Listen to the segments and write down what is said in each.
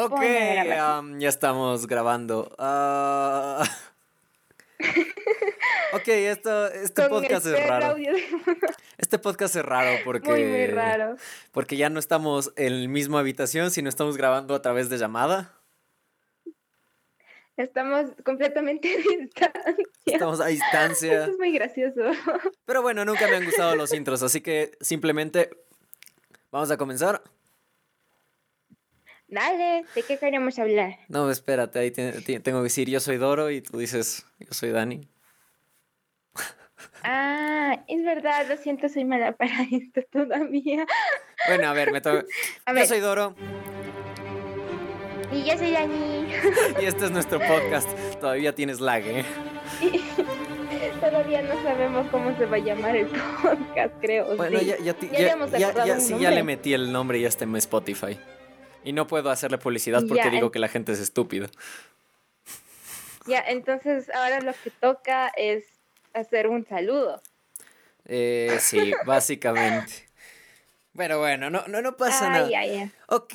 Ok, um, ya estamos grabando. Uh... ok, esto, este podcast es raro. Este podcast es raro porque. Muy, muy raro. Porque ya no estamos en la misma habitación, sino estamos grabando a través de llamada. Estamos completamente a distancia. Estamos a distancia. Eso es muy gracioso. Pero bueno, nunca me han gustado los intros, así que simplemente vamos a comenzar. Dale, ¿de qué queremos hablar? No, espérate, ahí tengo que decir yo soy Doro y tú dices yo soy Dani. Ah, es verdad, lo siento, soy mala para esto todavía. Bueno, a ver, me toca. Yo soy Doro. Y yo soy Dani. Y este es nuestro podcast. Todavía tienes lag, ¿eh? Todavía no sabemos cómo se va a llamar el podcast, creo. Bueno, ya, ya, ya, ya, sí, ya le metí el nombre y ya está en Spotify. Y no puedo hacerle publicidad porque digo que la gente es estúpida. Ya, entonces ahora lo que toca es hacer un saludo. Eh, sí, básicamente. Pero bueno, no, no, no pasa nada. Ok,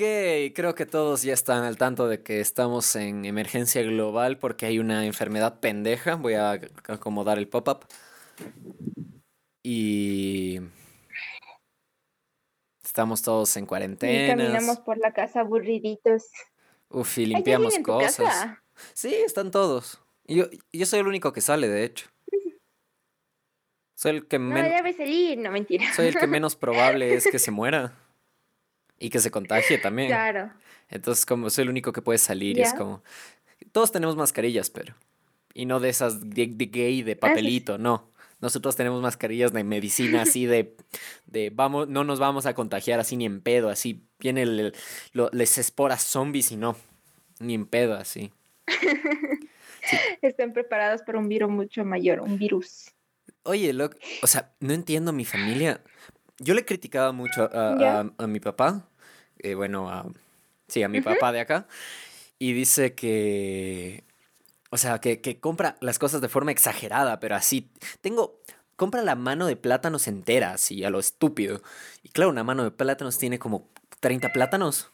creo que todos ya están al tanto de que estamos en emergencia global porque hay una enfermedad pendeja. Voy a acomodar el pop-up. Y estamos todos en cuarentena. Caminamos por la casa aburriditos. Uf, y limpiamos cosas. Sí, están todos. yo, yo soy el único que sale, de hecho. Soy el que menos. No debe salir, no mentira. Soy el que menos probable es que se muera. Y que se contagie también. Claro. Entonces, como soy el único que puede salir, es como. Todos tenemos mascarillas, pero. Y no de esas de, gay, de ah, papelito, no. Nosotros tenemos mascarillas de medicina así de, de vamos, no nos vamos a contagiar así ni en pedo, así viene el, les esporas zombies y no, ni en pedo así. Están preparados para un virus mucho mayor, un virus. Oye, lo, o sea, no entiendo mi familia. Yo le criticaba mucho a, mi papá, eh, bueno, a, sí, a mi papá de acá, y dice que, o sea, que, que, compra las cosas de forma exagerada, pero así, tengo, compra la mano de plátanos entera, así, a lo estúpido. Y claro, una mano de plátanos tiene como 30 plátanos.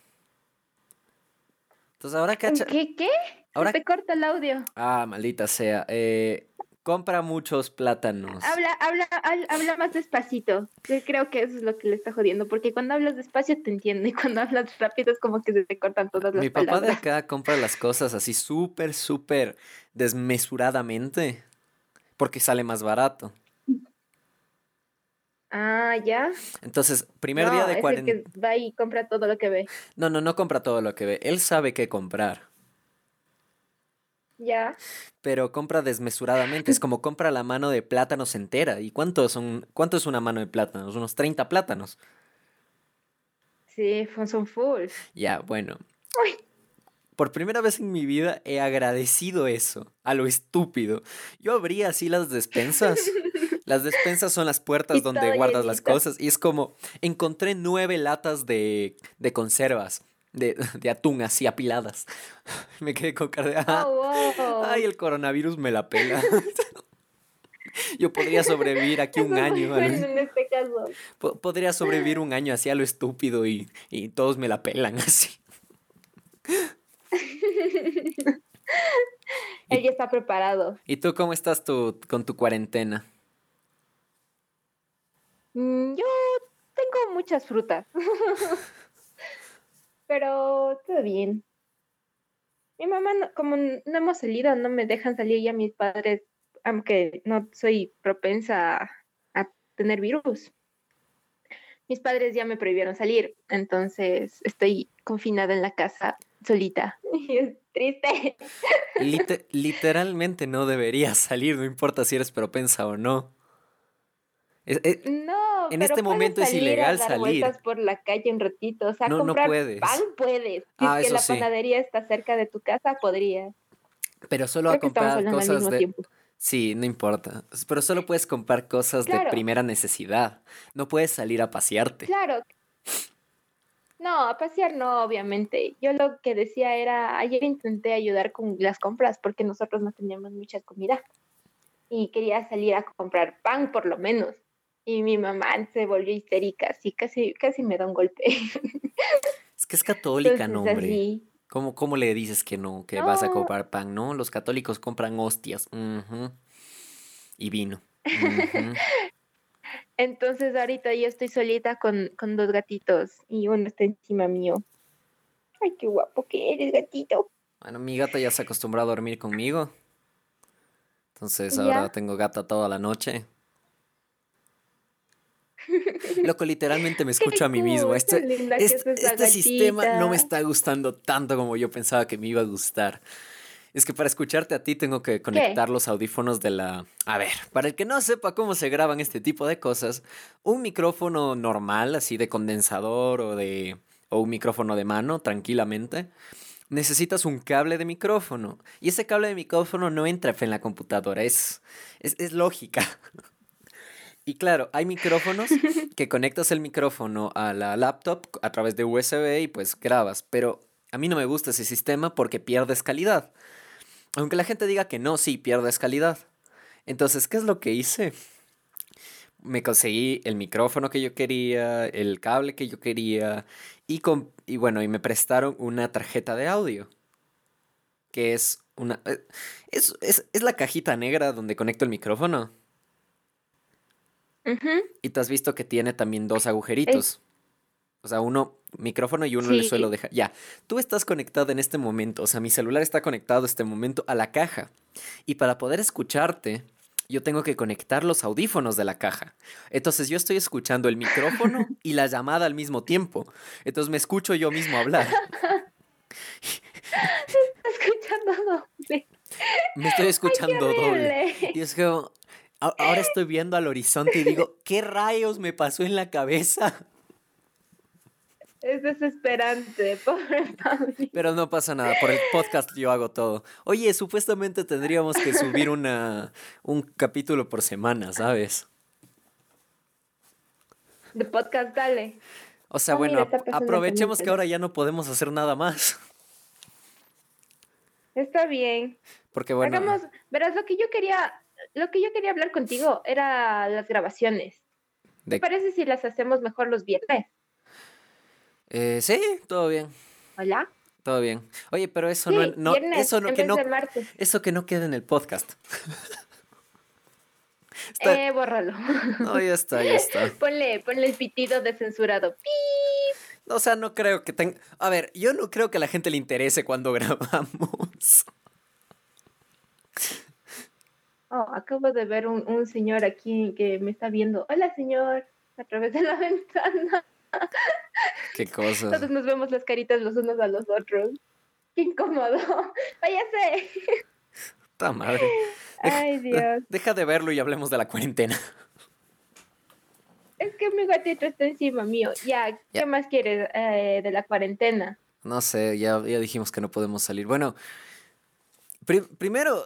Entonces ahora cacha... ¿Qué? ¿Qué? Ahora... te corta el audio. Ah, maldita sea. Eh, compra muchos plátanos. Habla, habla, habla más despacito. Yo creo que eso es lo que le está jodiendo, porque cuando hablas despacio te entiendo y cuando hablas rápido es como que se te cortan todas las Mi papá de acá compra las cosas así súper, súper desmesuradamente, porque sale más barato. Ah, ya. Entonces, primer día de cuarentena. va y compra todo lo que ve. No, no, no compra todo lo que ve. Él sabe qué comprar. Ya. Pero compra desmesuradamente. Es como compra la mano de plátanos entera. ¿Y cuánto, son, cuánto es una mano de plátanos? Unos 30 plátanos. Sí, son full. Ya, bueno. Por primera vez en mi vida he agradecido eso, a lo estúpido. Yo abría así las despensas. Las despensas son las puertas donde guardas las cosas. Y es como, encontré nueve latas de, de conservas de, de, atún así apiladas. Me quedé con cara de, ah, oh, ay, el coronavirus me la pela. Yo podría sobrevivir aquí un año. En este caso. Podría sobrevivir un año así a lo estúpido y, y todos me la pelan así. Él ya está preparado. ¿Y tú cómo estás tu, con tu cuarentena? Mm, yo tengo muchas frutas pero todo bien. Mi mamá, como no hemos salido, no me dejan salir ya mis padres, aunque no soy propensa a, tener virus. Mis padres ya me prohibieron salir, entonces estoy confinada en la casa solita. Y es triste. literalmente no deberías salir, no importa si eres propensa o no. No, en este momento es ilegal a dar salir. por la calle un ratito, o sea, no, comprar no puedes. pan puedes. Si ah, es que la panadería está cerca de tu casa, podrías. Pero solo a comprar cosas de Sí, no importa. Pero solo puedes comprar cosas de primera necesidad. No puedes salir a pasearte. Claro. No, a pasear no, obviamente. Yo lo que decía era, ayer intenté ayudar con las compras porque nosotros no teníamos mucha comida y quería salir a comprar pan por lo menos y mi mamá se volvió histérica, así casi, casi me da un golpe. Es que es católica, no, hombre. ¿Cómo, ¿Cómo le dices que no, que vas a comprar pan? No, los católicos compran hostias. Y vino. Entonces ahorita yo estoy solita con, con, dos gatitos y uno está encima mío. Ay, qué guapo que eres, gatito. Bueno, mi gata ya se acostumbró a dormir conmigo. Entonces ahora tengo gata toda la noche. Loco, literalmente me escucho a mí mismo. Este, este, este sistema no me está gustando tanto como yo pensaba que me iba a gustar. Es que para escucharte a ti tengo que conectar los audífonos de la... A ver, para el que no sepa cómo se graban este tipo de cosas, un micrófono normal, así de condensador o de... o un micrófono de mano, tranquilamente, necesitas un cable de micrófono. Y ese cable de micrófono no entra en la computadora, es, es, es lógica. Y claro, hay micrófonos que conectas el micrófono a la laptop a través de USB y pues grabas, pero a mí no me gusta ese sistema porque pierdes calidad. Aunque la gente diga que no, sí, pierdes calidad. Entonces, ¿qué es lo que hice? Me conseguí el micrófono que yo quería, el cable que yo quería y, y bueno, y me prestaron una tarjeta de audio. Que es una... Eh, es, es la cajita negra donde conecto el micrófono. Y te has visto que tiene también dos agujeritos. O sea, uno micrófono y uno le suelo dejar. Ya, tú estás conectado en este momento, o sea, mi celular está conectado en este momento a la caja. Y para poder escucharte, yo tengo que conectar los audífonos de la caja. Entonces yo estoy escuchando el micrófono y la llamada al mismo tiempo. Entonces me escucho yo mismo hablar. escuchando doble. Me estoy escuchando doble. Y es que Ahora estoy viendo al horizonte y digo, ¿qué rayos me pasó en la cabeza? Es desesperante, pobre Pero no pasa nada, por el podcast yo hago todo. Oye, supuestamente tendríamos que subir una, un capítulo por semana, ¿sabes? De podcast, dale. O sea, ah, bueno, aprovechemos que ahora ya no podemos hacer nada más. Está bien. Porque bueno. Hagamos, verás, lo que yo quería lo que yo quería hablar contigo era las grabaciones. ¿Te parece si las hacemos mejor los viernes? Eh, sí, todo bien. Hola. Todo bien. Oye, pero eso no, no eso no que no eso que no quede en el podcast. Eh, bórralo. No, ya está, ya está. Ponle, ponle el pitido de censurado. ¡Pip! O sea, no creo que tenga. A ver, yo no creo que a la gente le interese cuando grabamos. Oh, acabo de ver un, un señor aquí que me está viendo. Hola, señor, a través de la ventana. Qué cosa. Todos nos vemos las caritas los unos a los otros. Qué incómodo. Váyase. ¡Ta madre! Ay, Dios. Deja de verlo y hablemos de la cuarentena. Es que mi gatito está encima mío. Ya, ¿qué más quieres eh, de la cuarentena? No sé, ya, ya dijimos que no podemos salir. Bueno, primero,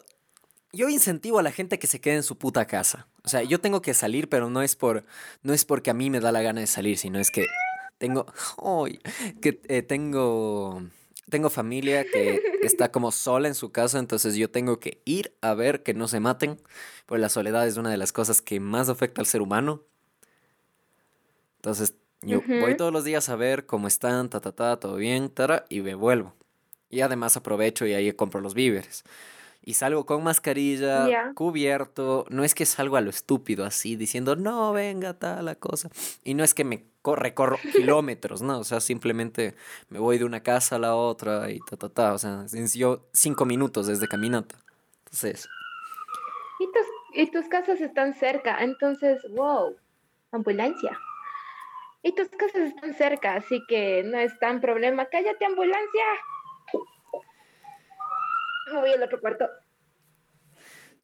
yo incentivo a la gente que se quede en su puta casa. O sea, yo tengo que salir, pero no es por no es porque a mí me da la gana de salir, sino es que tengo que eh, tengo tengo familia que está como sola en su casa, entonces yo tengo que ir a ver que no se maten, pues la soledad es una de las cosas que más afecta al ser humano. Entonces, yo voy todos los días a ver cómo están, ta ta ta, todo bien, tara, y me vuelvo. Y además aprovecho y ahí compro los víveres y salgo con mascarilla, cubierto. No es que salgo a lo estúpido así, diciendo, no, venga, tal la cosa. Y no es que me recorro kilómetros, ¿no? O sea, simplemente me voy de una casa a la otra y ta, ta, ta. O sea, yo cinco minutos desde caminata. Entonces. Y tus, y tus casas están cerca, entonces, wow, ambulancia. Y tus casas están cerca, así que no es tan problema. ¡Cállate, ambulancia! Me voy al otro cuarto.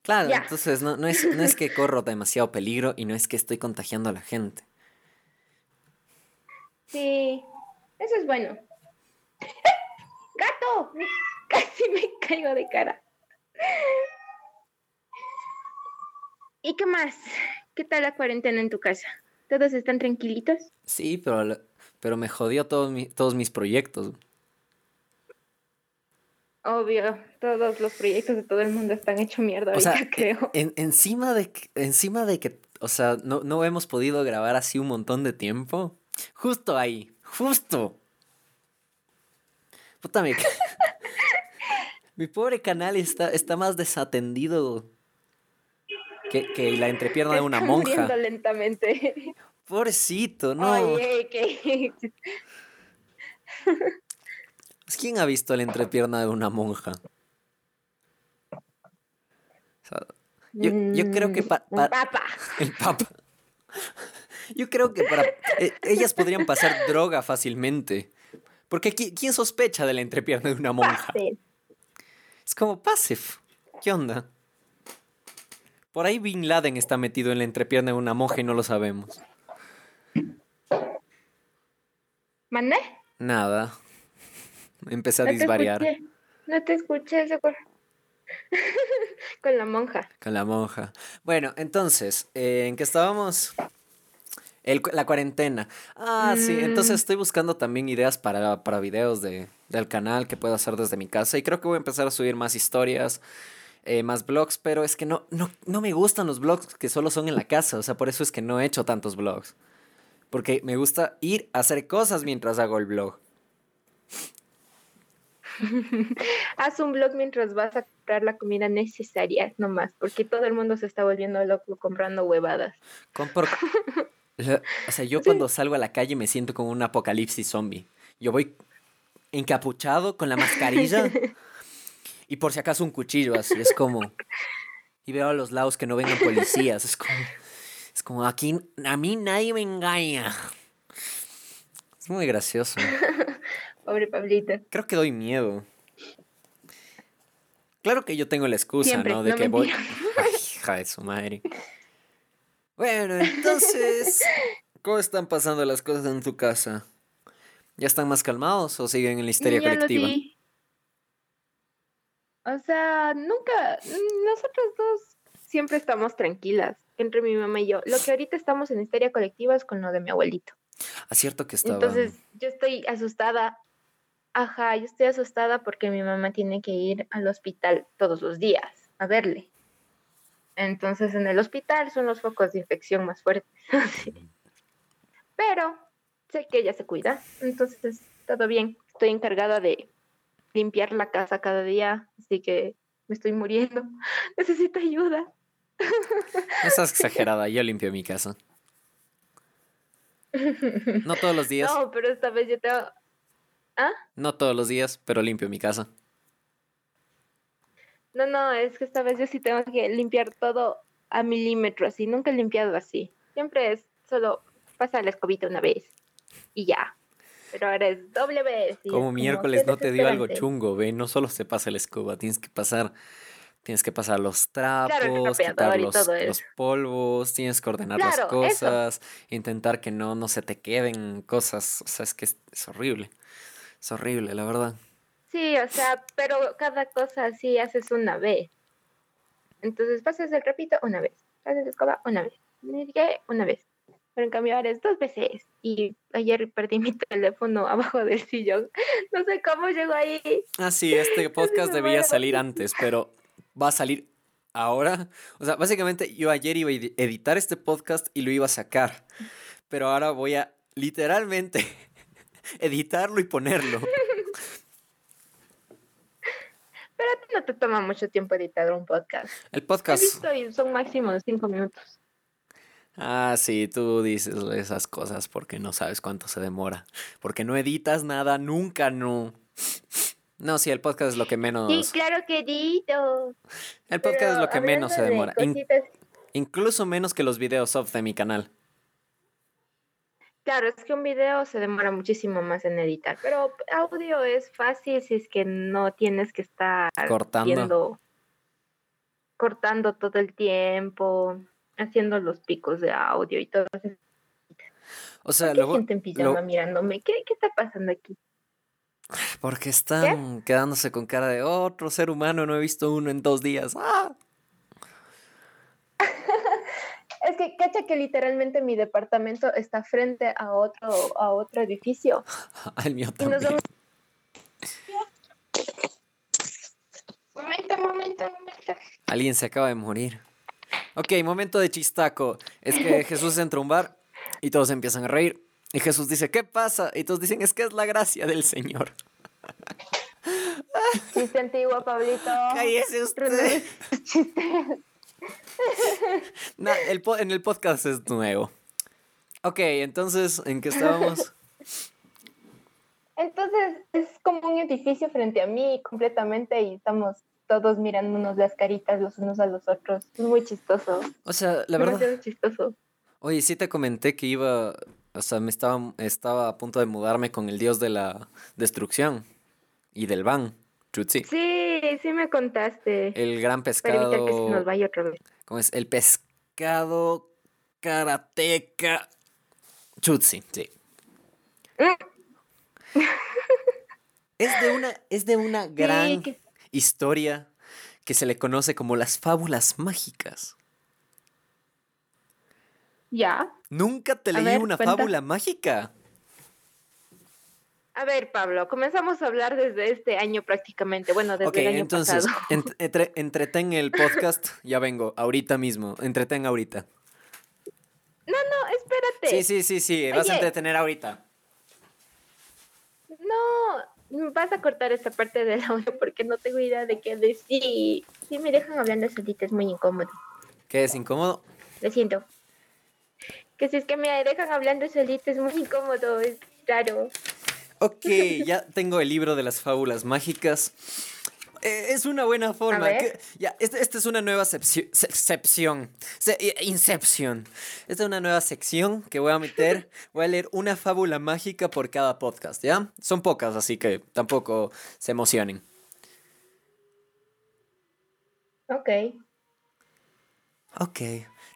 Claro, entonces no, es, no es que corro demasiado peligro y no es que estoy contagiando a la gente. Sí, eso es bueno. ¡Gato! Casi me caigo de cara. ¿Y qué más? ¿Qué tal la cuarentena en tu casa? ¿Todos están tranquilitos? Sí, pero, pero me jodió todos mis proyectos. Obvio, todos los proyectos de todo el mundo están hechos mierda ahorita, e, creo. encima, de, encima de que, o sea, no, no hemos podido grabar así un montón de tiempo. Justo ahí, justo. Puta, me, Mi pobre canal está, está más desatendido que, que la entrepierna de una monja. lentamente. Pobrecito, no. Oye, ¿qué? ¿Quién ha visto la entrepierna de una monja? yo, yo, creo que para... Mm, el papa. El papa. Yo creo que para... Eh, ellas podrían pasar droga fácilmente. Porque ¿quién sospecha de la entrepierna de una monja? Es como Pasif. ¿Qué onda? Por ahí Bin Laden está metido en la entrepierna de una monja y no lo sabemos. ¿Mandé? Nada. Empecé a disvariar. No te escuché, Con la monja. Con la monja. Bueno, entonces, eh, ¿en qué estábamos? la cuarentena. Ah, sí, entonces mm. estoy buscando también ideas para, para videos de, del canal que puedo hacer desde mi casa y creo que voy a empezar a subir más historias, eh, más blogs, pero es que no, no, no me gustan los blogs que solo son en la casa, o sea, por eso es que no he hecho tantos blogs. Porque me gusta ir a hacer cosas mientras hago el blog. Haz un blog mientras vas a comprar la comida necesaria, nomás, porque todo el mundo se está volviendo loco comprando huevadas. Compro, O sea, yo cuando salgo a la calle me siento como un apocalipsis zombie. Yo voy encapuchado con la mascarilla y por si acaso un cuchillo así. Es como... Y veo a los lados que no vengan policías. Es como... Es como aquí... A mí nadie me engaña. Es muy gracioso. Pobre Pablito. Creo que doy miedo. Claro que yo tengo la excusa, ¿no? De que voy... Ay, hija de su madre. Bueno, entonces, ¿cómo están pasando las cosas en tu casa? ¿Ya están más calmados o siguen en la histeria colectiva? O sea, nunca, nosotros dos siempre estamos tranquilas, entre mi mamá y yo. Lo que ahorita estamos en histeria colectiva es con lo de mi abuelito. Ah, cierto que estaba. Entonces, yo estoy asustada. Ajá, yo estoy asustada porque mi mamá tiene que ir al hospital todos los días a verle. Entonces en el hospital son los focos de infección más fuertes. Pero sé que ella se cuida, entonces todo bien. Estoy encargada de limpiar la casa cada día, así que me estoy muriendo. Necesito ayuda. No estás exagerada, yo limpio mi casa. No todos los días. No, pero esta vez yo tengo... ¿Ah? No todos los días, pero limpio mi casa. No, no, es que esta vez yo sí tengo que limpiar todo a milímetro, así. Nunca he limpiado así. Siempre es solo pasa la escobita una vez y ya. Pero ahora es doble vez. como miércoles no te dio algo chungo, ve, no solo se pasa la escoba, tienes que pasar, tienes que pasar los trapos, quitar los, polvos, tienes que ordenar las cosas, intentar que no, no se te queden cosas. O sea, es que es horrible. Es horrible, la verdad. Sí, o sea, pero cada cosa así haces una vez. Entonces pasas el repito una vez, pasas la escoba una vez, una vez. Pero en cambio ahora es dos veces. Y ayer perdí mi teléfono abajo del sillón. No sé cómo llegó ahí. Ah, sí, este podcast debía salir antes, pero va a salir ahora. O sea, básicamente yo ayer iba a editar este podcast y lo iba a sacar. Pero ahora voy a literalmente editarlo y ponerlo. Pero a ti no te toma mucho tiempo editar un podcast. El podcast. son máximo de cinco minutos. Ah, sí, tú dices esas cosas porque no sabes cuánto se demora. Porque no editas nada, nunca, no. No, sí, el podcast es lo que menos. Sí, claro que edito. El podcast es lo que menos se demora. incluso menos que los videos off de mi canal. Claro, es que un video se demora muchísimo más en editar, pero audio es fácil si es que no tienes que estar cortando, cortando todo el tiempo, haciendo los picos de audio y todo eso. O sea, luego gente en pijama mirándome? ¿Qué, ¿Qué, está pasando aquí? Porque están quedándose con cara de otro ser humano, no he visto uno en dos días. ¡Ah! Es que cacha que literalmente mi departamento está frente a otro, a otro edificio. Al mío también. Momento, momento, momento. Alguien se acaba de morir. Ok, momento de chistaco. Es que Jesús entra a un bar y todos empiezan a reír. Y Jesús dice, ¿qué pasa? Y todos dicen, es que es la gracia del Señor. Chiste antiguo, Pablito. Cállese usted. no, el en el podcast es nuevo. Ok, entonces, ¿en qué estábamos? Entonces, es como un edificio frente a mí completamente y estamos todos mirándonos las caritas los unos a los otros. Es muy chistoso. O sea, la verdad. Es chistoso. Oye, sí te comenté que iba, o sea, me estaba, estaba a punto de mudarme con el dios de la destrucción y del van, Chutzi. Sí, sí me contaste. El gran pescado. Para que se nos vaya otra vez. ¿Cómo es? El pescado karateca Chutzi, sí. Mm. es de una, es de una gran historia que se le conoce como las fábulas mágicas. ¿Ya? Nunca te leí una fábula mágica. A ver, Pablo, comenzamos a hablar desde este año prácticamente. Bueno, desde el año entonces, pasado. entretén el podcast, ya vengo, ahorita mismo. Entretén ahorita. No, no, espérate. Sí, sí, sí, sí, vas a entretener ahorita. No, vas a cortar esta parte del audio porque no tengo idea de qué decir. Si me dejan hablando solita es muy incómodo. ¿Qué es incómodo? Lo siento que si es que me dejan hablando solito es muy incómodo, es raro. Ok, ya tengo el libro de las fábulas mágicas. Eh, es una buena forma. ya, esta, es una nueva sección. Inception. Esta es una nueva sección que voy a meter. Voy a leer una fábula mágica por cada podcast, ¿ya? Son pocas, así que tampoco se emocionen. Ok. Ok.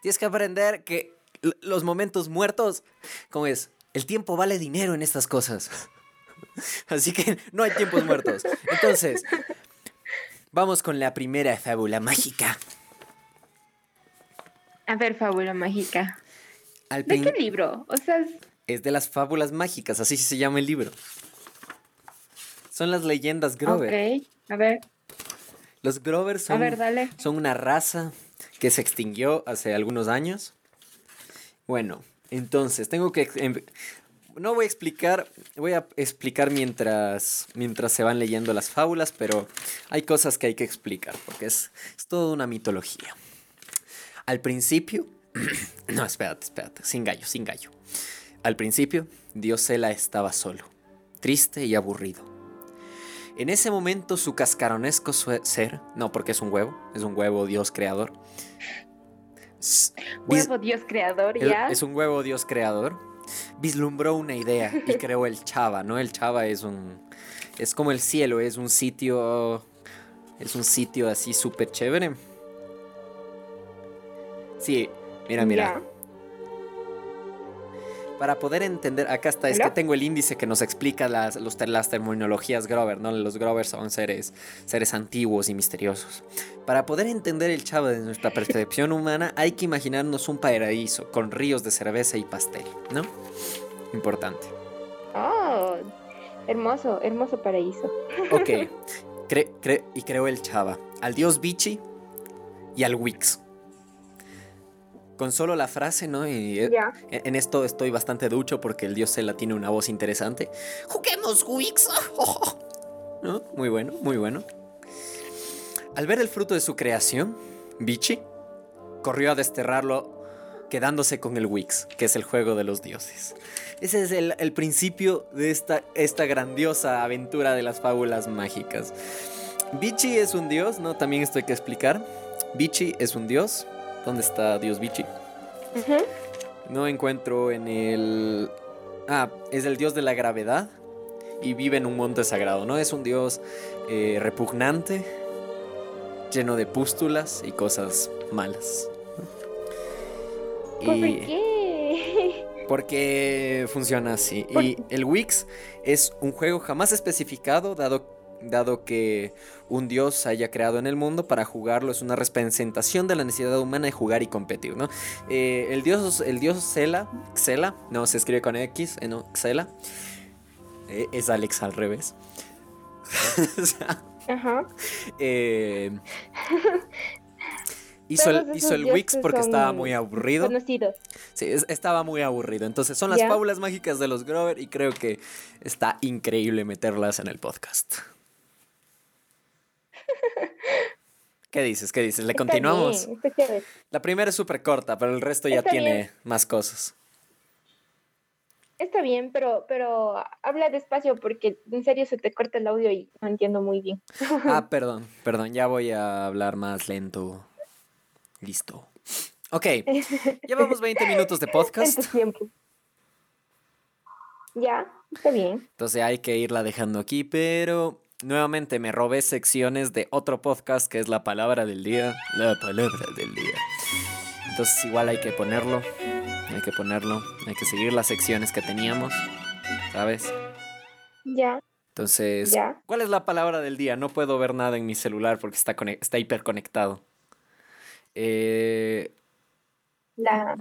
Tienes que aprender que los momentos muertos, ¿cómo es? El tiempo vale dinero en estas cosas. Así que no hay tiempos muertos. Entonces, vamos con la primera fábula mágica. A ver, fábula mágica. ¿De qué libro? O sea, es... de las fábulas mágicas, así se llama el libro. Son las leyendas Grover. Ok, a ver. Los Grover son, son una raza que se extinguió hace algunos años bueno, entonces tengo que... No voy a explicar, voy a explicar mientras, mientras se van leyendo las fábulas, pero hay cosas que hay que explicar, porque es, es toda una mitología. Al principio, no, espérate, espérate, sin gallo, sin gallo. Al principio, Diosela estaba solo, triste y aburrido. En ese momento su cascaronesco ser, no porque es un huevo, es un huevo Dios creador, Huevo Dios creador, ya. Es un huevo Dios creador. Vislumbró una idea y creó el Chava, ¿no? El Chava es un. Es como el cielo, es un sitio. Es un sitio así súper chévere. Sí, mira, mira para poder entender, acá está, es que tengo el índice que nos explica las, los, las terminologías Grover, ¿no? Los Grover son seres, seres antiguos y misteriosos. Para poder entender el chavo de nuestra percepción humana, hay que imaginarnos un paraíso con ríos de cerveza y pastel, ¿no? Importante. Oh, hermoso, hermoso paraíso. Ok, y creó el chava al dios Bichi y al Wix con solo la frase, ¿no? Y eh, en esto estoy bastante ducho porque el dios Zela tiene una voz interesante. ¡Juguemos, Wix! ¿No? Muy bueno, muy bueno. Al ver el fruto de su creación, Bichi corrió a desterrarlo quedándose con el Wix, que es el juego de los dioses. Ese es el, el principio de esta, esta grandiosa aventura de las fábulas mágicas. Bichi es un dios, ¿no? También esto hay que explicar. Bichi es un dios ¿Dónde está Dios Bichi? No encuentro en el... Ah, es el dios de la gravedad y vive en un monte sagrado, ¿no? Es un dios eh, repugnante, lleno de pústulas y cosas malas. ¿Por qué? Porque funciona así. Y el Wix es un juego jamás especificado, dado dado que un dios haya creado en el mundo para jugarlo es una representación de la necesidad humana de jugar y competir, ¿no? Eh, el dios, el dios Xela, Xela, no se escribe con X, eh, no, Xela, eh, es Alex al revés. Ajá. hizo el, hizo el Wix porque estaba muy aburrido. Sí, estaba muy aburrido. Entonces son las fábulas mágicas de los Grover y creo que está increíble meterlas en el podcast. ¿Qué dices? ¿Qué dices? ¿Le continuamos? La primera es súper corta, pero el resto ya tiene más cosas. Está bien, pero, pero habla despacio porque en serio se te corta el audio y no entiendo muy bien. Ah, perdón, perdón, ya voy a hablar más lento. Listo. Ok, llevamos 20 minutos de podcast. tiempo. Ya, está bien. Entonces hay que irla dejando aquí, pero nuevamente me robé secciones de otro podcast que es la palabra del día. La palabra del día. Entonces igual hay que ponerlo. Hay que ponerlo. Hay que seguir las secciones que teníamos. ¿Sabes? Ya. Entonces, ¿cuál es la palabra del día? No puedo ver nada en mi celular porque está, está hiperconectado. Eh, la...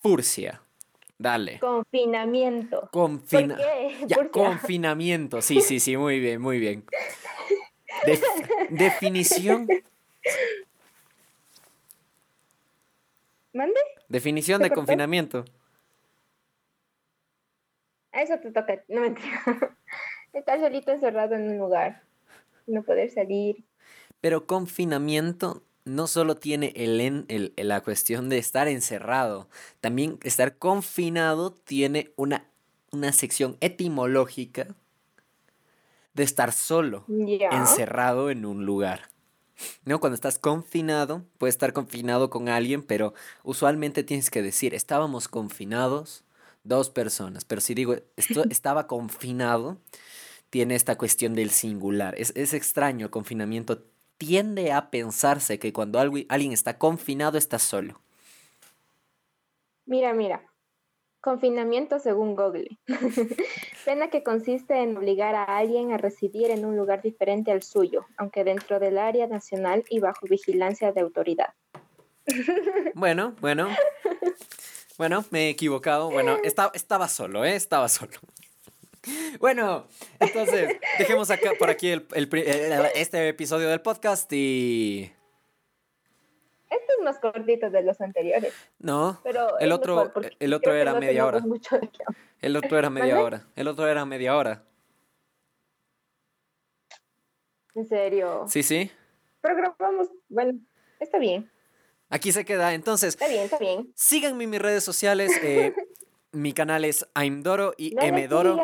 Furcia. Dale. Confinamiento. Confina ya, confinamiento. Sí, sí, sí, muy bien, muy bien. definición. ¿Mande? Definición de confinamiento. A eso te toca, no me Estar solito encerrado en un lugar, no poder salir. Pero confinamiento no solo tiene el, la cuestión de estar encerrado, también estar confinado tiene una, una sección etimológica de estar solo, encerrado en un lugar. ¿No? Cuando estás confinado, puedes estar confinado con alguien, pero usualmente tienes que decir, estábamos confinados dos personas, pero si digo, esto estaba confinado, tiene esta cuestión del singular. Es, es extraño el confinamiento tiende a pensarse que cuando alguien está confinado está solo. Mira, mira. Confinamiento según Google. Pena que consiste en obligar a alguien a residir en un lugar diferente al suyo, aunque dentro del área nacional y bajo vigilancia de autoridad. bueno, bueno. Bueno, me he equivocado. Bueno, estaba, estaba solo, ¿eh? Estaba solo. Bueno, entonces, dejemos acá por aquí el, este episodio del podcast y. Este es más cortito de los anteriores. No, pero el otro, el otro era media hora. El otro era media hora. El otro era media hora. ¿En serio? Sí, sí. Pero grabamos, bueno, está bien. Aquí se queda, entonces. Está bien, está bien. Síganme en mis redes sociales. Eh, mi canal es Aimdoro y Mdoro.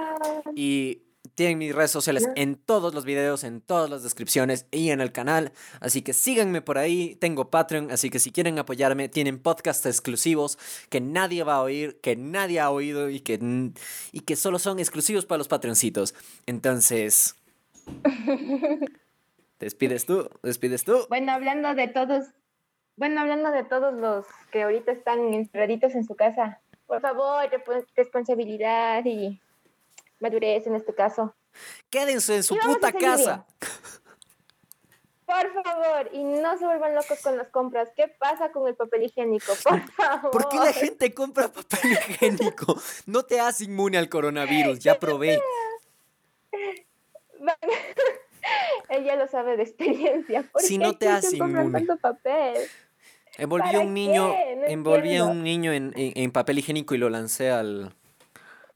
Y tienen mis redes sociales en todos los videos, en todas las descripciones y en el canal. Así que síganme por ahí. Tengo Patreon, así que si quieren apoyarme, tienen podcasts exclusivos que nadie va a oír, que nadie ha oído y que, y que solo son exclusivos para los Patreoncitos. Entonces. ¿Despides tú? ¿Despides tú? Bueno, hablando de todos. Bueno, hablando de todos los que ahorita están encerraditos en su casa, por favor, responsabilidad y madurez en este caso. Quédense en su puta casa. Por favor, y no se vuelvan locos con las compras. ¿Qué pasa con el papel higiénico? Por favor. ¿Por qué la gente compra papel higiénico? No te hace inmune al coronavirus, ya probé. Él ya lo sabe de experiencia. si no te hace inmune. Papel? Envolví un niño, envolví a un niño en, papel higiénico y lo lancé al,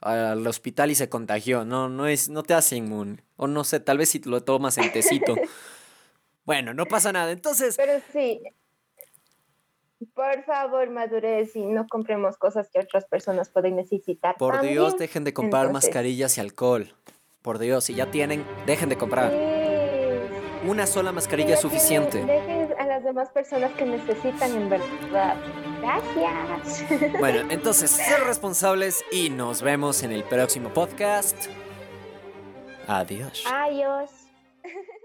al hospital y se contagió. No, no es, no te hace inmune. O no sé, tal vez si lo tomas en tecito. bueno, no pasa nada. Entonces. Pero sí. Por favor, madurez y no compremos cosas que otras personas pueden necesitar. Por Dios, dejen de comprar mascarillas y alcohol. Por Dios, si ya tienen, dejen de comprar. Una sola mascarilla es suficiente demás personas que necesitan en verdad. Gracias. Bueno, entonces, ser responsables y nos vemos en el próximo podcast. Adiós. Adiós.